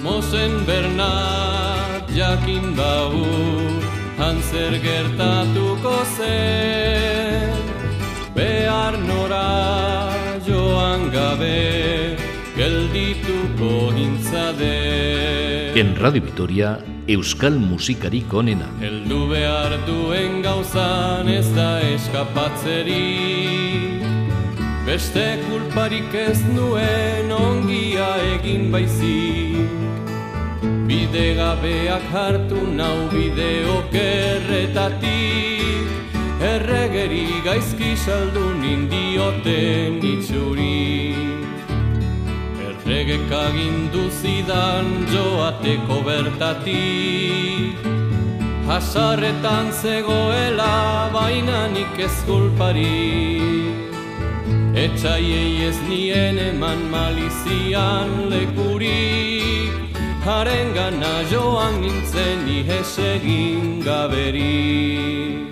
Mosen Bernat jakin bau Hanzer gertatuko zen. Behar nora joan gabe Geldituko nintzade En Radio Vitoria, Euskal Musikarik onena. Heldu behar duen gauzan ez da eskapatzeri Beste kulparik ez nuen ongia egin baizik. Bide gabeak hartu nau bide okerretatik. Erregeri gaizki saldu nindioten itxuri Erregek agindu zidan joateko bertatik. Hasarretan zegoela bainanik ez kulparik Etxaiei ez nien eman malizian lekurik Haren gana joan nintzen ihes egin gaberi.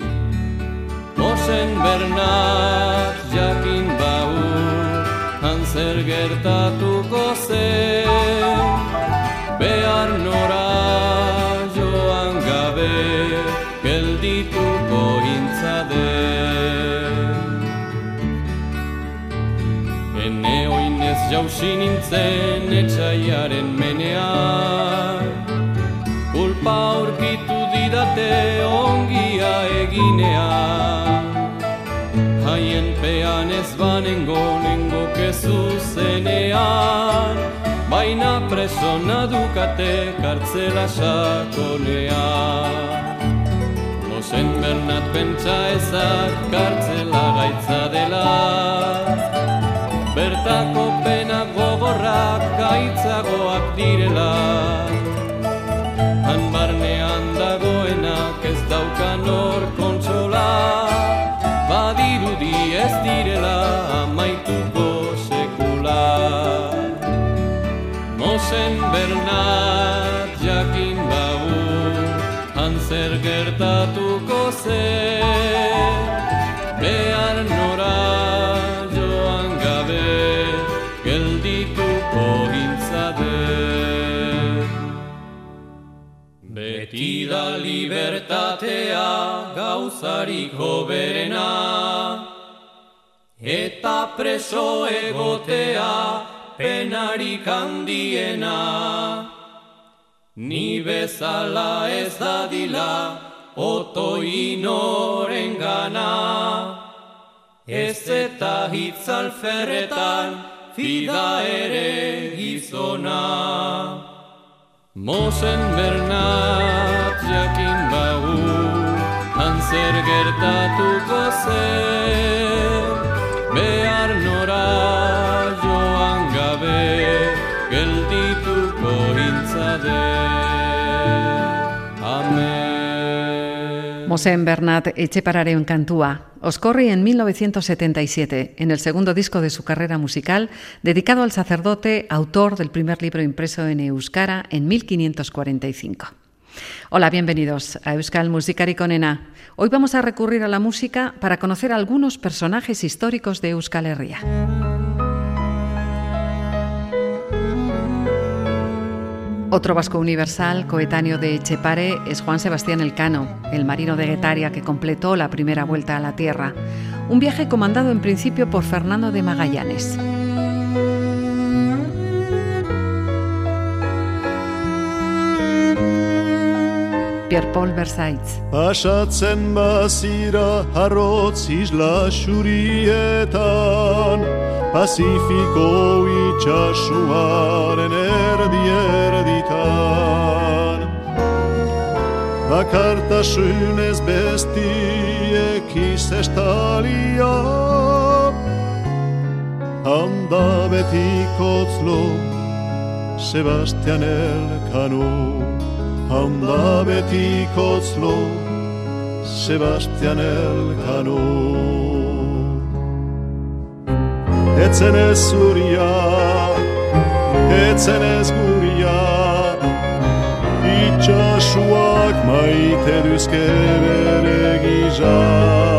Mosen Bernat jakin bau Hanzer gertatuko zen. Behar nora joan gabe Geldituko oinez jausi nintzen etxaiaren menean. Kulpa aurkitu didate ongia eginean. Haien pean ez banengo nengo kezu zenean. Baina preso nadukate kartzela sakonean. Mosen Bernat pentsa ezak kartzela gaitza dela. Bertako gaitzagoak direla. Han barnean dagoenak ez daukan hor kontsola. Badirudi ez direla amaituko sekula. Mosen Bernat jakin bau Hanzer gertatuko zen libertatea gauzarik hoberena Eta preso egotea penarik handiena. Ni bezala ez dadila oto inoren gana Ez eta hitz alferretan fida ere gizona. Mosen Bernat jakin Hanzer gertatuko zen Behar nora joan gabe Geldituko intzade Mosen Bernat Echepararen cantua. Oscorri en 1977, en el segundo disco de su carrera musical, dedicado al sacerdote, autor del primer libro impreso en Euskara en 1545. Hola, bienvenidos a Euskal Musikarik Onena. Hoy vamos a recurrir a la música para conocer algunos personajes históricos de Euskal Herria. Otro vasco universal, coetáneo de Echepare, es Juan Sebastián Elcano, el marino de Guetaria que completó la primera vuelta a la Tierra, un viaje comandado en principio por Fernando de Magallanes. Pierre-Paul Versailles. Pasatzen bazira harrotz isla xurietan Pazifiko itxasuaren erdi erditan Bakartasunez bestiek izestalia Handa betikotzlo Sebastian Elkano Handa betikotzlo Sebastian Elkano. Etzen ez zuria, etzen ez guria Itxasuak maite duzke bere gisa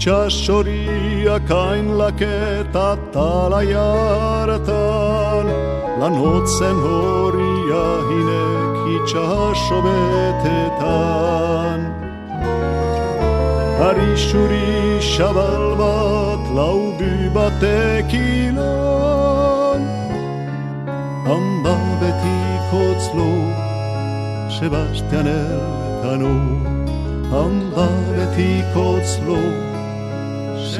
itxasoriak hain laketa tala jartan, lan hotzen horia hinek itxaso betetan. Ari xuri xabal bat laubu batekilan, handa beti kotzlo, Sebastian Elkano, handa beti kotzlo,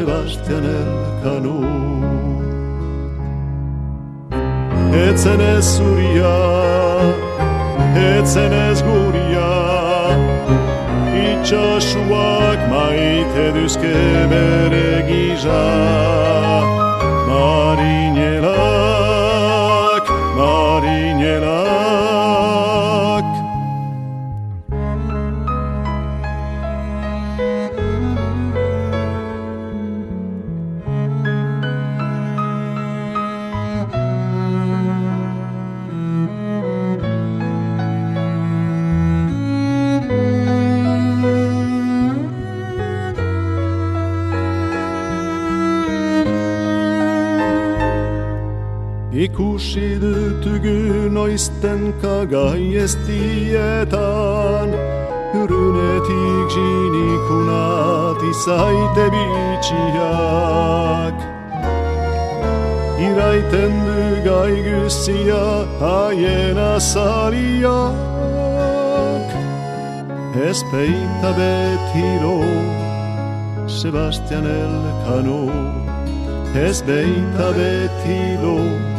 Sebastian Elkano. Etzen ez zuria, etzen ez guria, itxasuak maite duzke bere giza. Marinelak, Ikusi dutugu noizten kagai ez dietan Hyrynetik jinikunat izaite bitxiak. Iraiten du gai guzia haien azariak Ez peita betiro Sebastian Elkano Ez beita betilo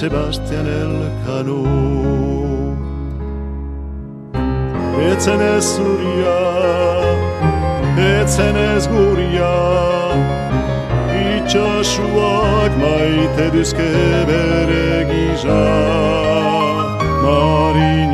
Sebastian Elkano Etzen ez zuria Etzen ez guria Itxasuak maite duzke bere giza Marinelak,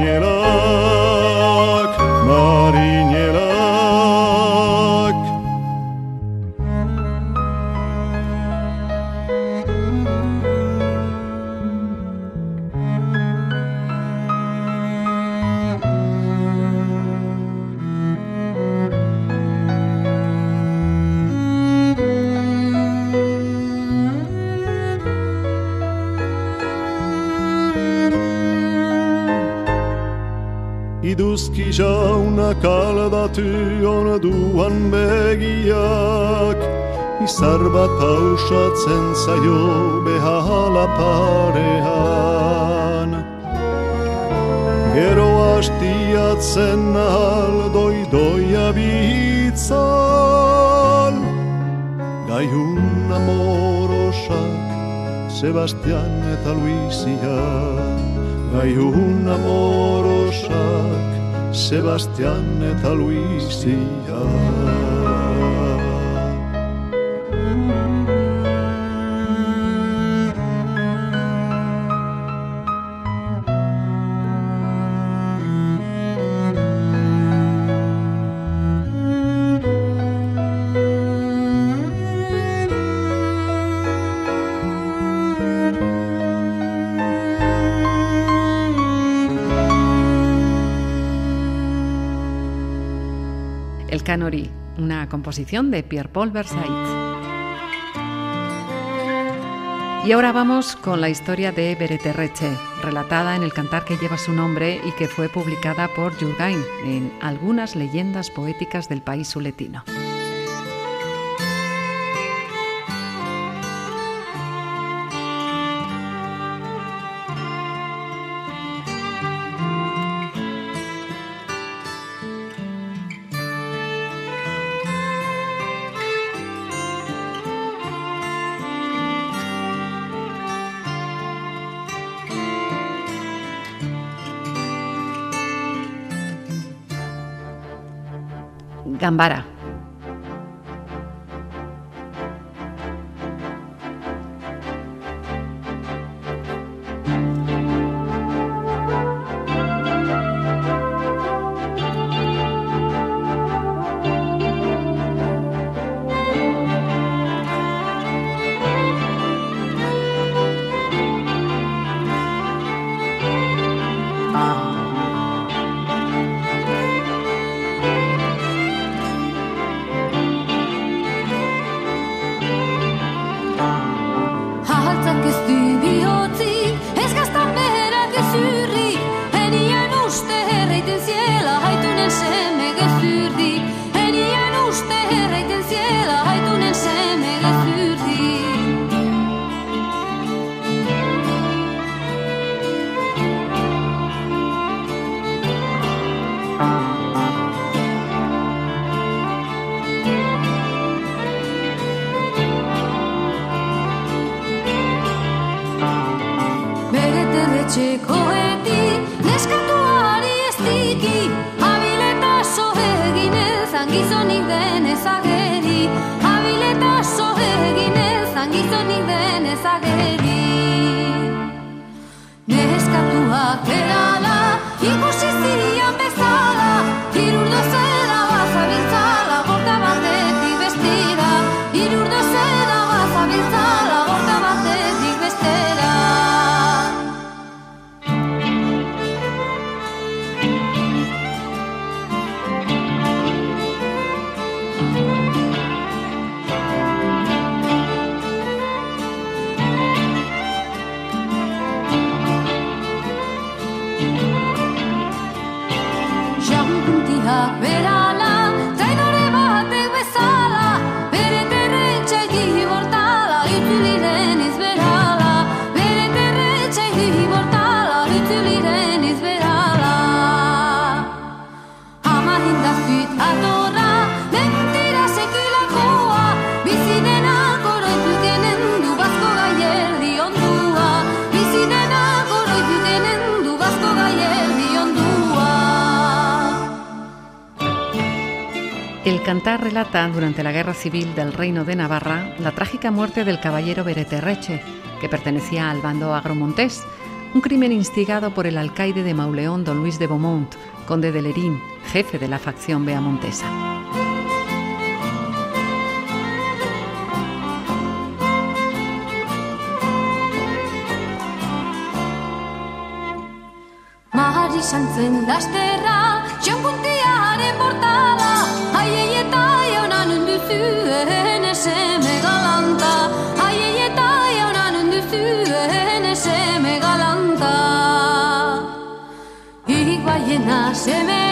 jauna kaldatu on duan begiak Izar bat pausatzen zaio behala parean. Gero hastiatzen ahal doi doia bitzal Gaiun amorosak Sebastian eta Luizia Gaiun amorosak Sebastian eta Luizia composición de Pierre-Paul Versailles. Y ahora vamos con la historia de Bereterreche, relatada en el cantar que lleva su nombre y que fue publicada por Jurgain en Algunas leyendas poéticas del país suletino. Gambara. Gizon den ezagir cantar relata durante la Guerra Civil del Reino de Navarra la trágica muerte del caballero Bereterreche, que pertenecía al bando agromontés, un crimen instigado por el alcaide de Mauleón, don Luis de Beaumont, conde de Lerín, jefe de la facción beamontesa. þúðuhenni sem ég að landa að ég ég dæja hann undir þúðuhenni sem ég að landa Ígvægina sem ég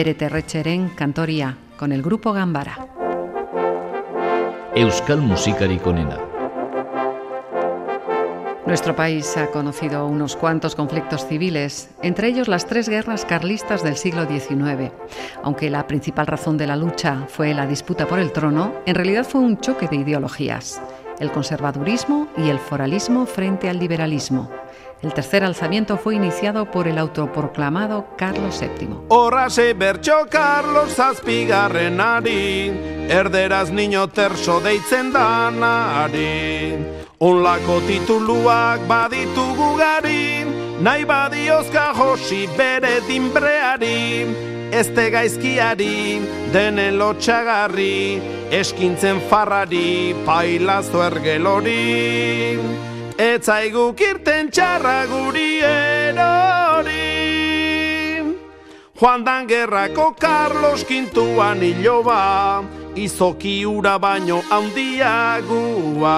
Bere Terretxeren kantoria, con el grupo Gambara. Euskal musikarik onena. Nuestro país ha conocido unos cuantos conflictos civiles, entre ellos las tres guerras carlistas del siglo XIX. Aunque la principal razón de la lucha fue la disputa por el trono, en realidad fue un choque de ideologías, el conservadurismo y el foralismo frente al liberalismo. El tercer alzamiento fue iniciado por el autoproclamado Carlos VII. Horrase bertxo Carlos zazpigarrenari, erderaz niño terso deitzen danari. Onlako tituluak baditugu gari, nahi badiozka josi bere dinbreari, ezte gaizkiari, denen lotxagarri, eskintzen farrari, pailazo ergelori. Etzaigu kirten txarra guri erori. Juan dan gerrako Carlos kintuan iloba, izoki ura baino handiagua.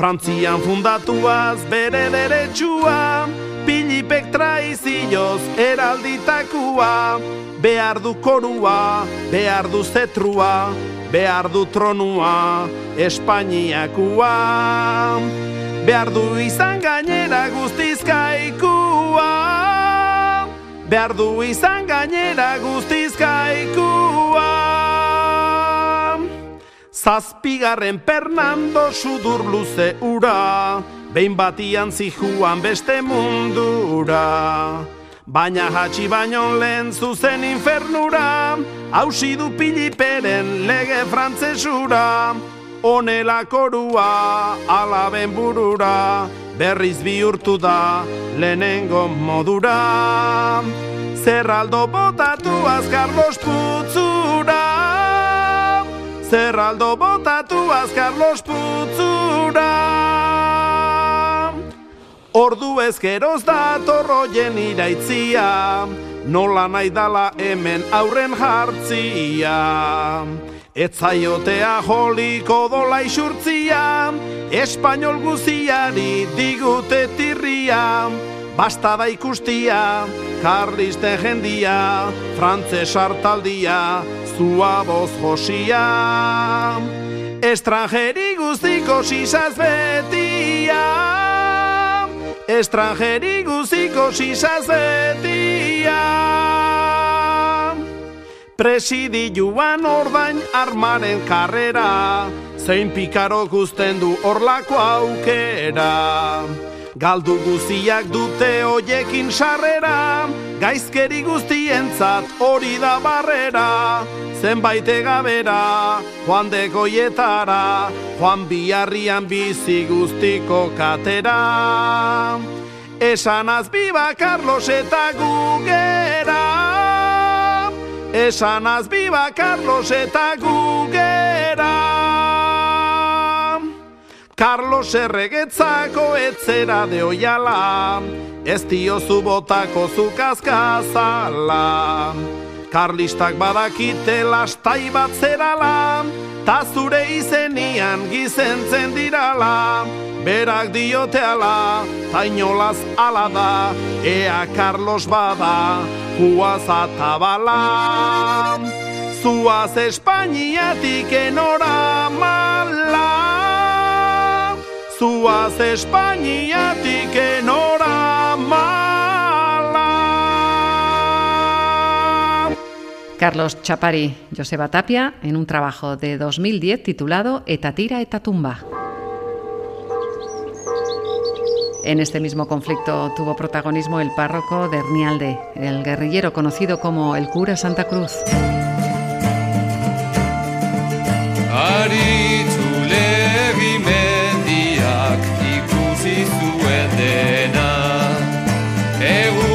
Frantzian fundatuaz bere deretsua, Pilipek traizioz eralditakua, behar du korua, behar du zetrua, behar du tronua, Espainiakua. Behar du izan gainera guztizkaikua, behar du izan gainera guztizkaikua. Zazpigarren Fernando sudur luze ura, behin batian zijuan beste mundura. Baina hatxi baino lehen zuzen infernura, hausi du piliperen lege frantzesura. Honela korua alaben burura, berriz bihurtu da lehenengo modura. Zerraldo botatu Carlos putzura, Zerraldo botatu Carlos putzura. Ordu ezkeroz da torroien iraitzia, nola nahi dala hemen aurren jartzia. Etzaiotea joliko dola isurtzia, espainol guziari digute tirria, basta da ikustia, karlisten jendia, frantzes hartaldia, zua boz josia. Estrangeri guztiko sisaz betia, estrangeri guztiko sisaz betia. Presidi joan ordain armaren karrera, zein pikaro guzten du orlako aukera. Galdu guziak dute hoiekin sarrera, gaizkeri guztientzat hori da barrera. Zenbait egabera, joan degoietara, joan biharrian bizi guztiko katera. Esanaz biba Carlos eta gugera, Esanaz biba Carlos eta gugera. Carlos erregetzako etzera de oiala, ez diozu botako zukazkazala. Karlistak badakite lastai bat zerala, ta zure izenian gizentzen dirala. Berak dioteala, ta inolaz ala da, ea Carlos bada, juaz atabala. Zuaz Espainiatik enora mala, Zuaz Espainiatik enora mala. Carlos Chapari, Joseba Tapia, en un trabajo de 2010 titulado Eta tira eta tumba. En este mismo conflicto tuvo protagonismo el párroco de Hernialde, el guerrillero conocido como el cura Santa Cruz. Egun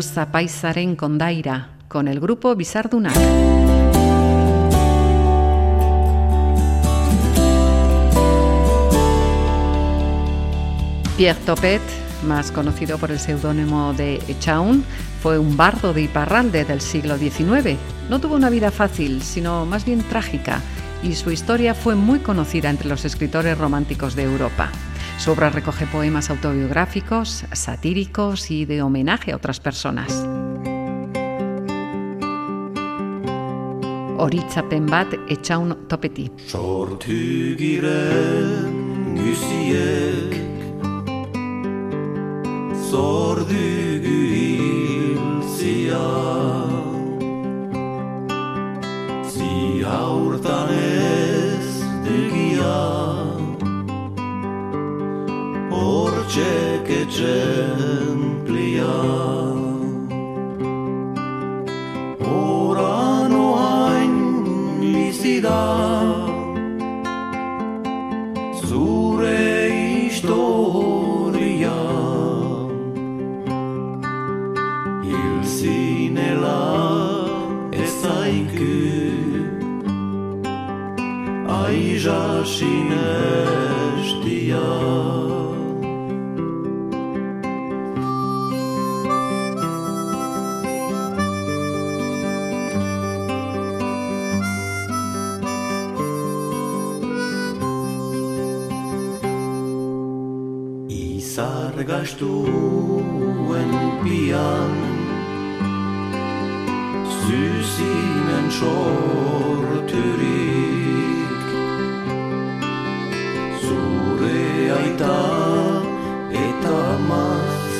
Santa Cruz Zapaizaren Condaira, con el grupo Bizardunak. Pierre Topet, más conocido por el seudónimo de Echaun, fue un bardo de Iparralde del siglo XIX. No tuvo una vida fácil, sino más bien trágica, y su historia fue muy conocida entre los escritores románticos de Europa. Su obra recoge poemas autobiográficos, satíricos y de homenaje a otras personas. Horitzapen bat etxaun topeti. Sortugiren guziek Zordugu hilzia Zi Hortxek etxemplia Oran oain bizi Izargastuen pian. Zuzinen sorturik Zure aita eta maz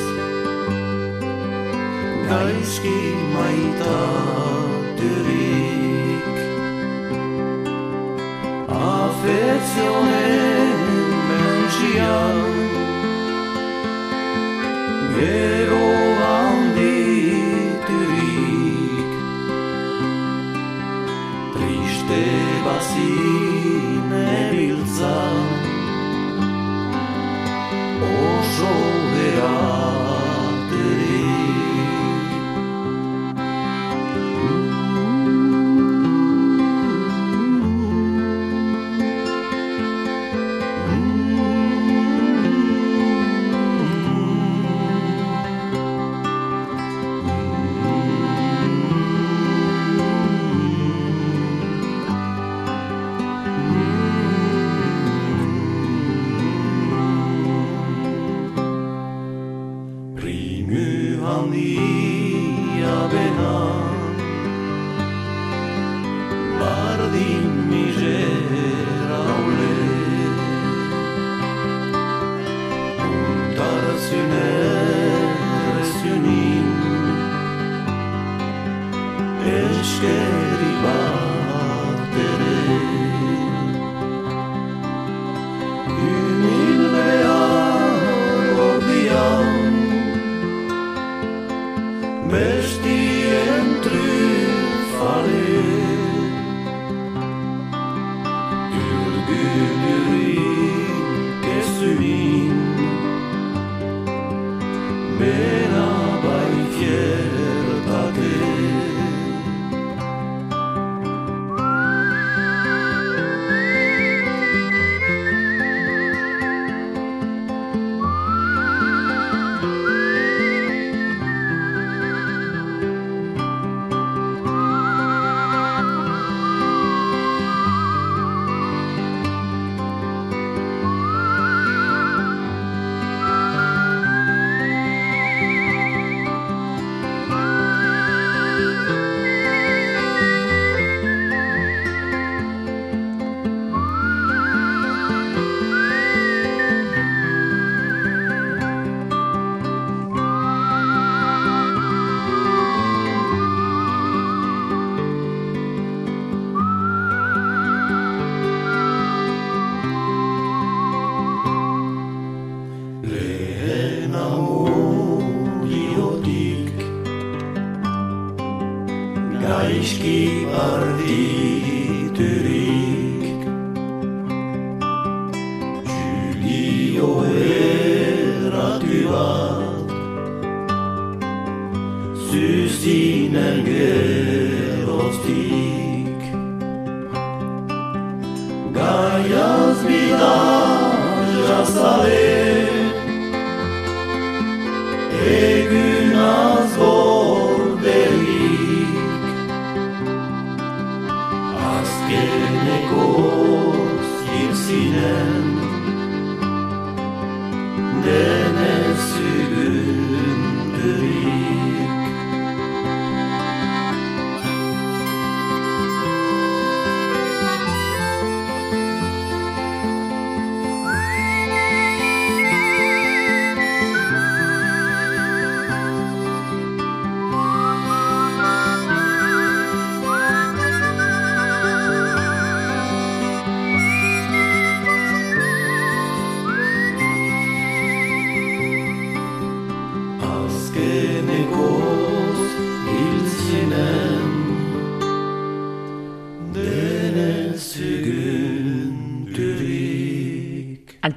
Gaizki maitaturik Afezionen Gero handiturik Triste bazin ebiltza Oso eraturik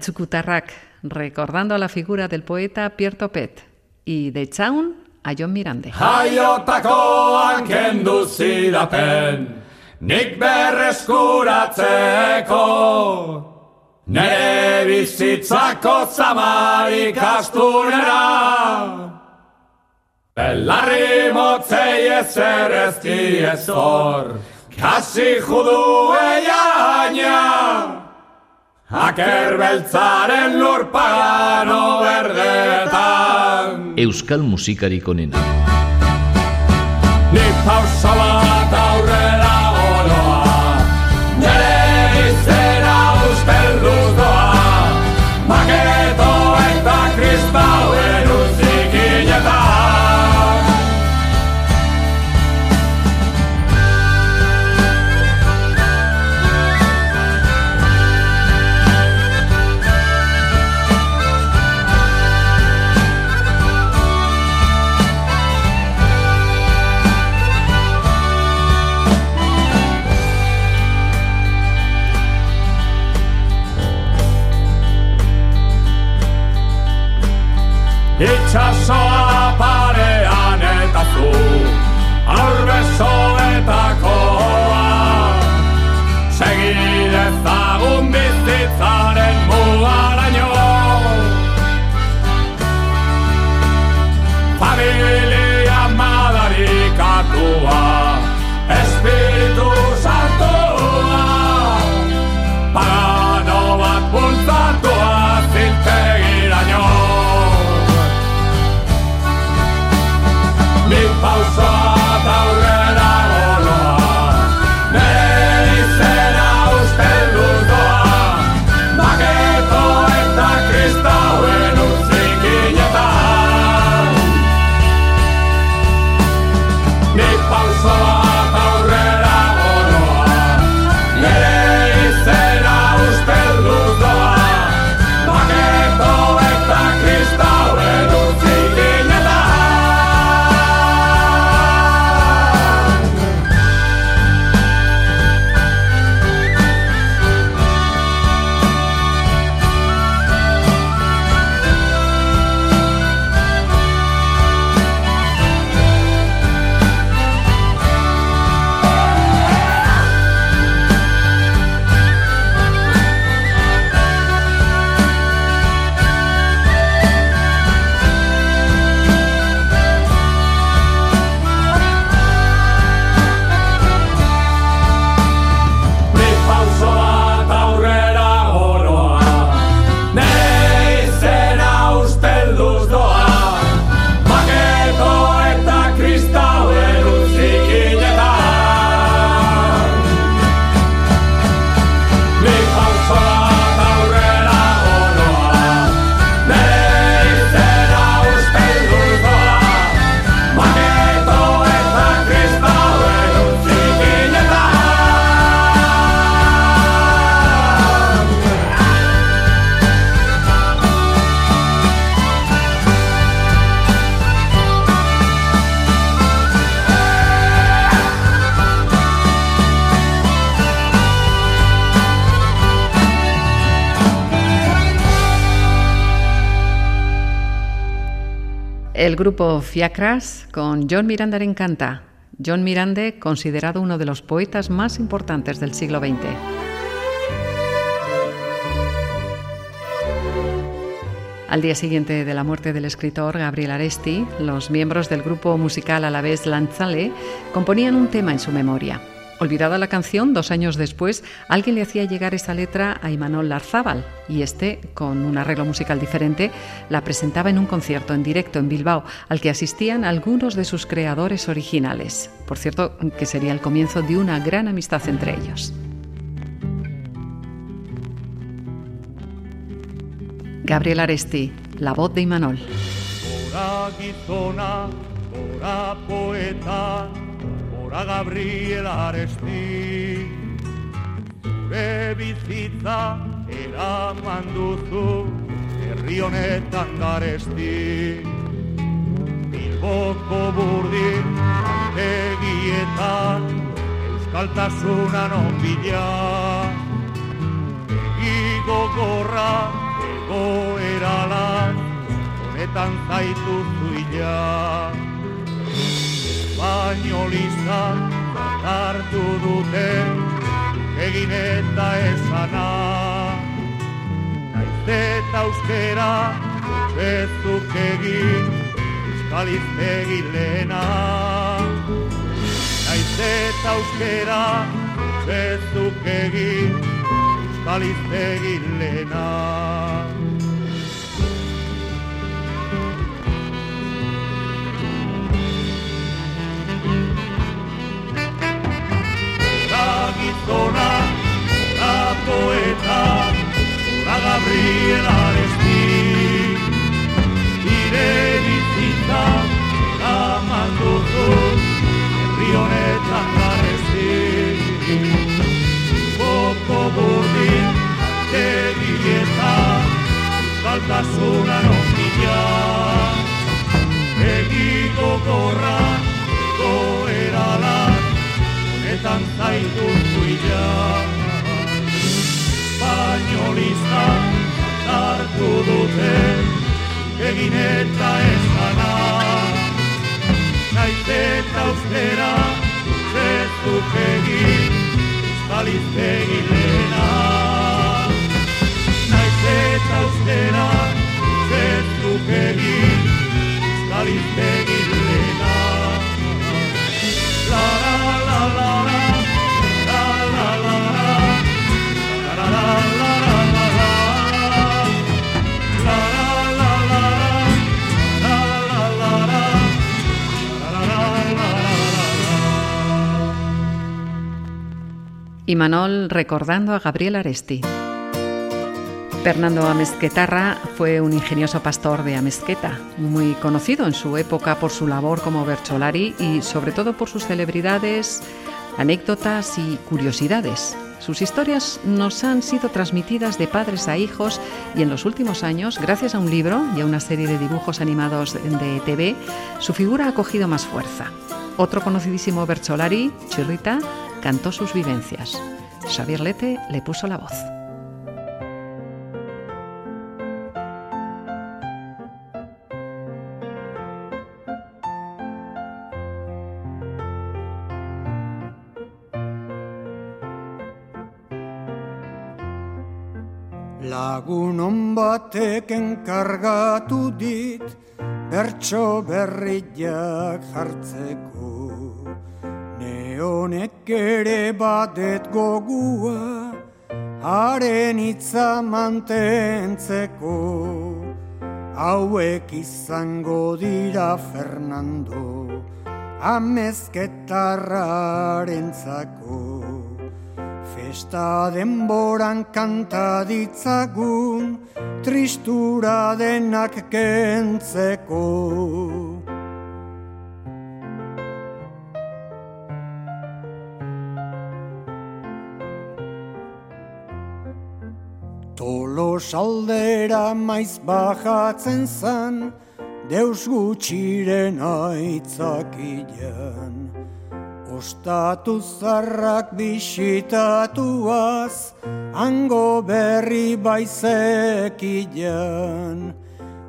Altzukutarrak, recordando a la figura del poeta Pierre Topet y de Chaun a John Mirande. Jaiotakoan kendu zidaten Nik berreskuratzeko. Nere bizitzako zamarik astunera. Belarri motzei ezer ez diezor Kasi judu eiaina Aker beltzaren lur pagano berdetan Euskal musikarik onena. Ni pausa grupo Fiacras con John Miranda en canta. John Miranda, considerado uno de los poetas más importantes del siglo XX. Al día siguiente de la muerte del escritor Gabriel Aresti, los miembros del grupo musical a la vez Lanzale componían un tema en su memoria. Olvidada la canción, dos años después, alguien le hacía llegar esa letra a Imanol Larzábal y este, con un arreglo musical diferente, la presentaba en un concierto en directo en Bilbao, al que asistían algunos de sus creadores originales. Por cierto, que sería el comienzo de una gran amistad entre ellos. Gabriel Aresti, la voz de Imanol. Gora Gabriel Aresti Zure bizitza eraman duzu Herri honetan garesti. Bilboko burdin Egietan Euskaltasunan onbila Ego gorra Ego eralan Honetan zaitu zuila espainolista hartu dute egin eta esana. Naiz eta euskera bezuk egin euskaliz egin lehena. Naiz eta euskera bezuk egin euskaliz egin lehena gizona, gorako eta, gorra gabriela Y Manol recordando a Gabriel Aresti. Fernando Amezquetarra fue un ingenioso pastor de Amezqueta, muy conocido en su época por su labor como Bercholari y sobre todo por sus celebridades, anécdotas y curiosidades. Sus historias nos han sido transmitidas de padres a hijos y en los últimos años, gracias a un libro y a una serie de dibujos animados de TV, su figura ha cogido más fuerza. Otro conocidísimo Bercholari, Chirrita, cantó sus vivencias. Xavier Lete le puso la voz. Lagun on batek enkargatu dit bertso berriak jartzeko. Neonek ere badet gogua haren hitza mantentzeko. Hauek izango dira Fernando amezketarrarentzako. Festa denboran kanta ditzagun, tristura denak kentzeko. Tolos aldera maiz bajatzen zan, deus gutxiren aitzakilean. Ostatu zarrak bisitatuaz, hango berri baizekilean.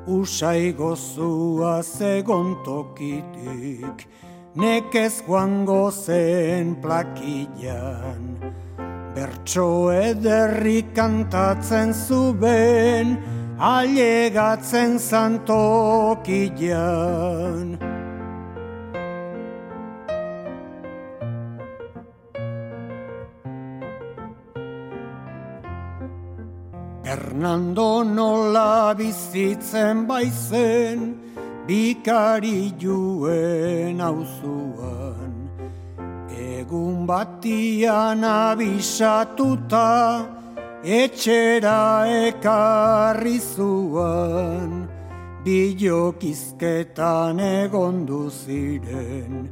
usai gozua zegon tokitik, nekez joango zen plakillan. Bertso ederri kantatzen zuben, ailegatzen zantokilan. Fernando nola bizitzen baizen, bikari juen auzuan. Egun batian abisatuta, etxera ekarri zuan. Bilokizketan egondu ziren,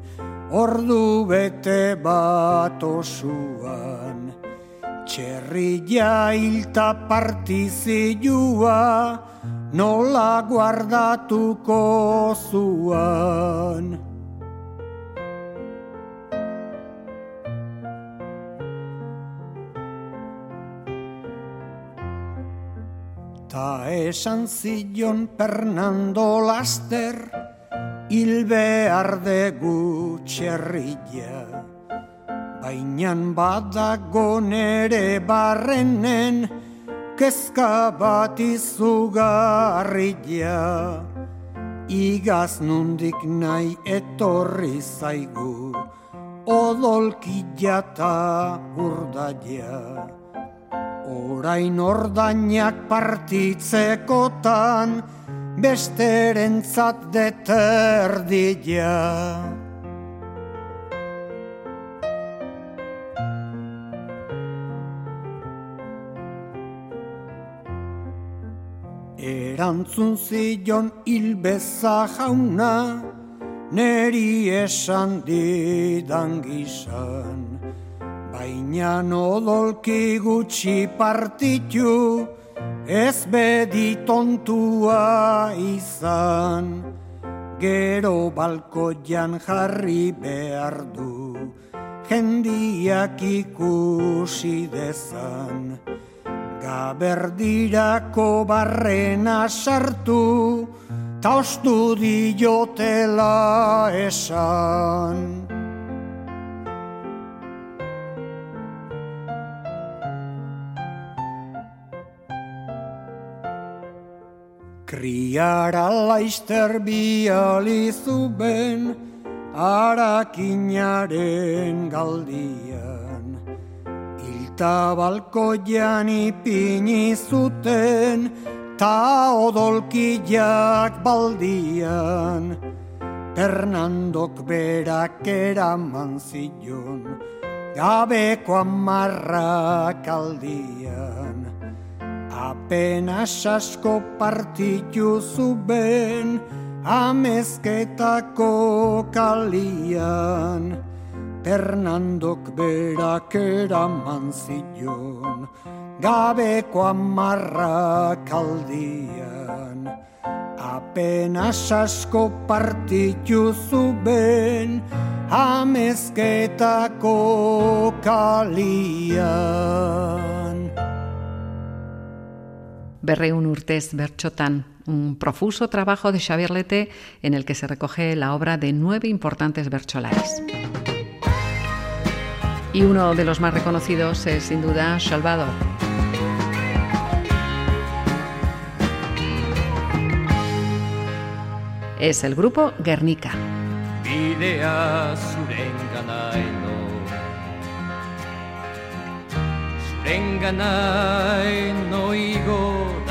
ordu bete bat osuan. Txerria hilta partizioa nola guardatuko zuan. Esan zion Fernando Laster, hil behar dugu txerria. Bainan badago nere barrenen, kezka bat izugarria. Igaz nundik nahi etorri zaigu, odolkila ta urdaia. Orain ordainak partitzekotan, besterentzat deterdia. Erantzun zion hilbeza jauna, neri esan didan gizan. Baina odolki gutxi partitu, ez bedi tontua izan. Gero balkoian jarri behar du, jendiak ikusi dezan. Gaberdirako barrena sartu, ta ostu diotela esan. Kriara laizter biali zuben, arakinaren galdian. Ilta balkoian ipini zuten, ta odolkiak baldian. Fernandok berak eraman zion, gabeko amarrak aldian. Apenas asko partitu zuben, amezketako kalian. Fernandok berak eraman zion, gabeko amarrak aldian. Apenas asko partitu zuben, amezketako kalian. Berreun urtez Berchotan, un profuso trabajo de Xavier Lete en el que se recoge la obra de nueve importantes bercholares. Y uno de los más reconocidos es sin duda Salvador. Es el grupo Guernica.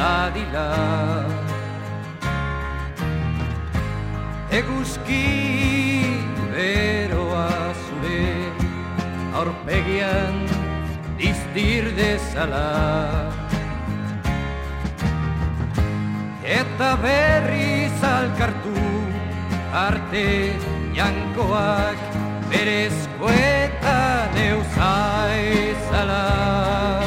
Dadila Eguzki beroa zure aurpegian diztir dezala Eta berri zalkartu arte jankoak berezkoetan euzaizala. Jankoak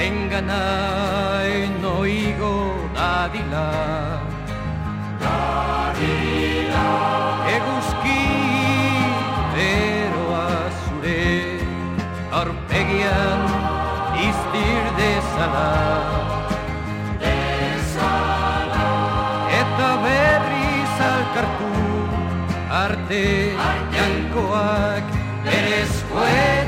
Zuren ganaino igo dadila. Dadila. Eguzki beroa zure Aurpegian iztir dezala. Eta berri zalkartu arte jankoak berezkoetan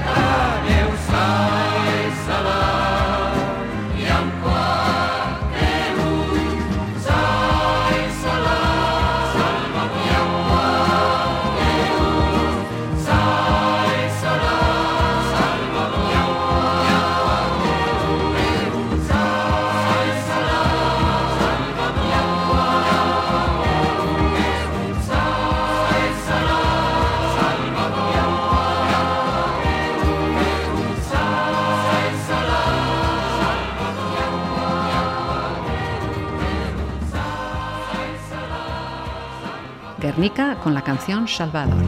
Guernica con la canción Salvador.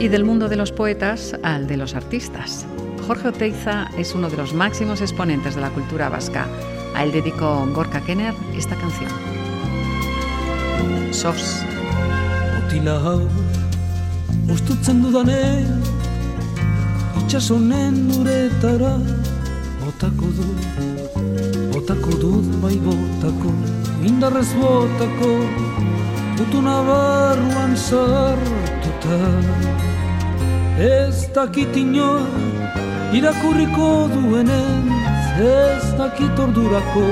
Y del mundo de los poetas al de los artistas. Jorge Oteiza es uno de los máximos exponentes de la cultura vasca. A él dedicó Gorka Kenner esta canción. Sos. Otila hau Ustutzen dudanean Itxasonen uretara Botako du Botako dut bai botako Indarrez botako Gutuna barruan sartuta. Ez dakit inor Irakurriko duenen Ez dakit ordurako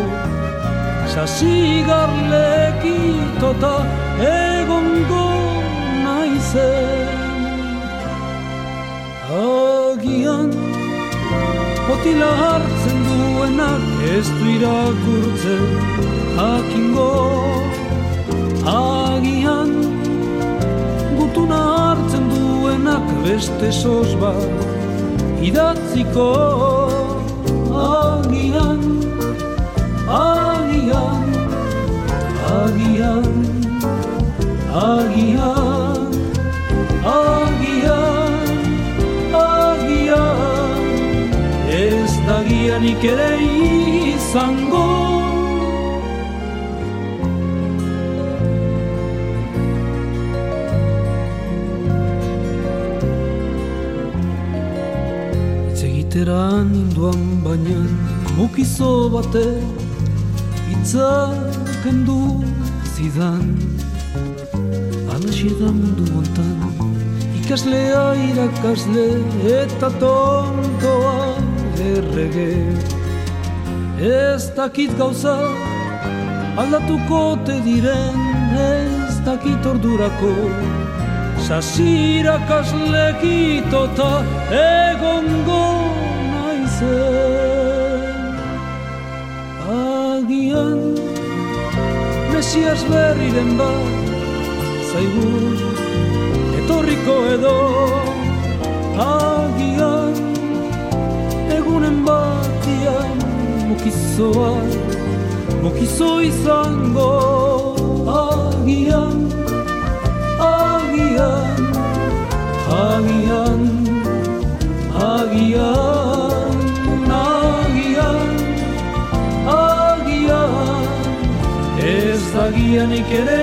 Sasigarlekitota egongo naizen. Agian Otila hartzen duenak ez du irakurtzen jakingo Agian Gutuna hartzen duenak beste sos bat idatziko. Agian Agian, agian, agian, agian, gianik ere izango. Hitz egitera ninduan baina mukizo batek hitzak kendu zidan Alaxi da mundu hontan Ikaslea irakasle eta tontoa errege. Ez dakit gauza aldatuko te diren Ez dakit ordurako. Sasirakasleekitota egongo naizen. Agian Mesias berriren bat Zaigu Etorriko edo Agian Egunen batian Mukizoa Mukizo izango Agian Agian Agian Agian Agian agian Ez da gianik ere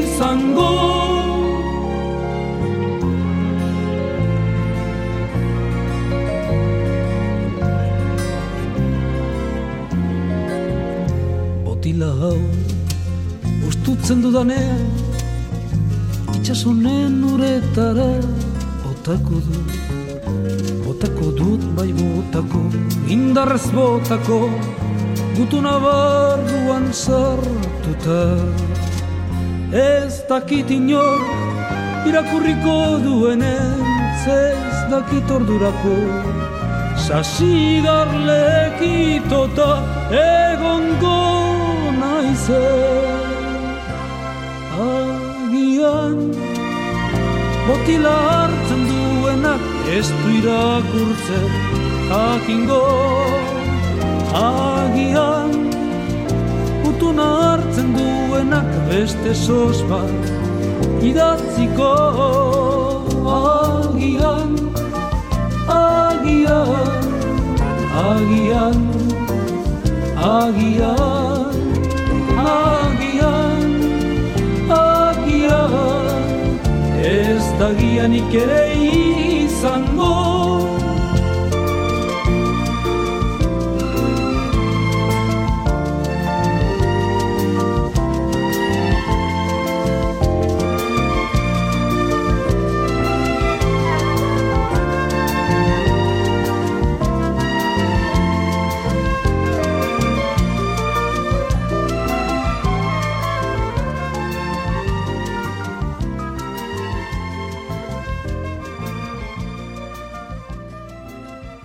izango Ustutzen dudanean Itxasonen uretara Botako dut Botako dut bai botako Indarrez botako Gutuna barruan sartuta. Ez dakit inor Irakurriko duenez Ez dakit ordurako. Sasigarlekitota Egongo naizen Agian Botila hartzen duenak ez du irakurtzen jakingo. Agian Utuna hartzen duenak beste sos bat idatziko. Agian, agian, agian, agian, ez da gianik ere izango.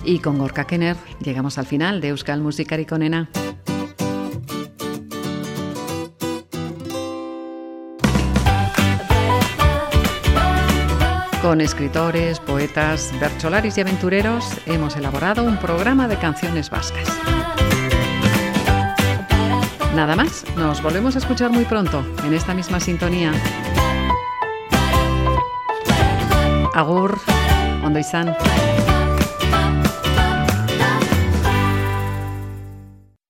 Y con Gorka Kenner llegamos al final de Euskal Musikari Konena. Con escritores, poetas, bercholaris y aventureros hemos elaborado un programa de canciones vascas. Nada más, nos volvemos a escuchar muy pronto en esta misma sintonía. Agur, ondo izan.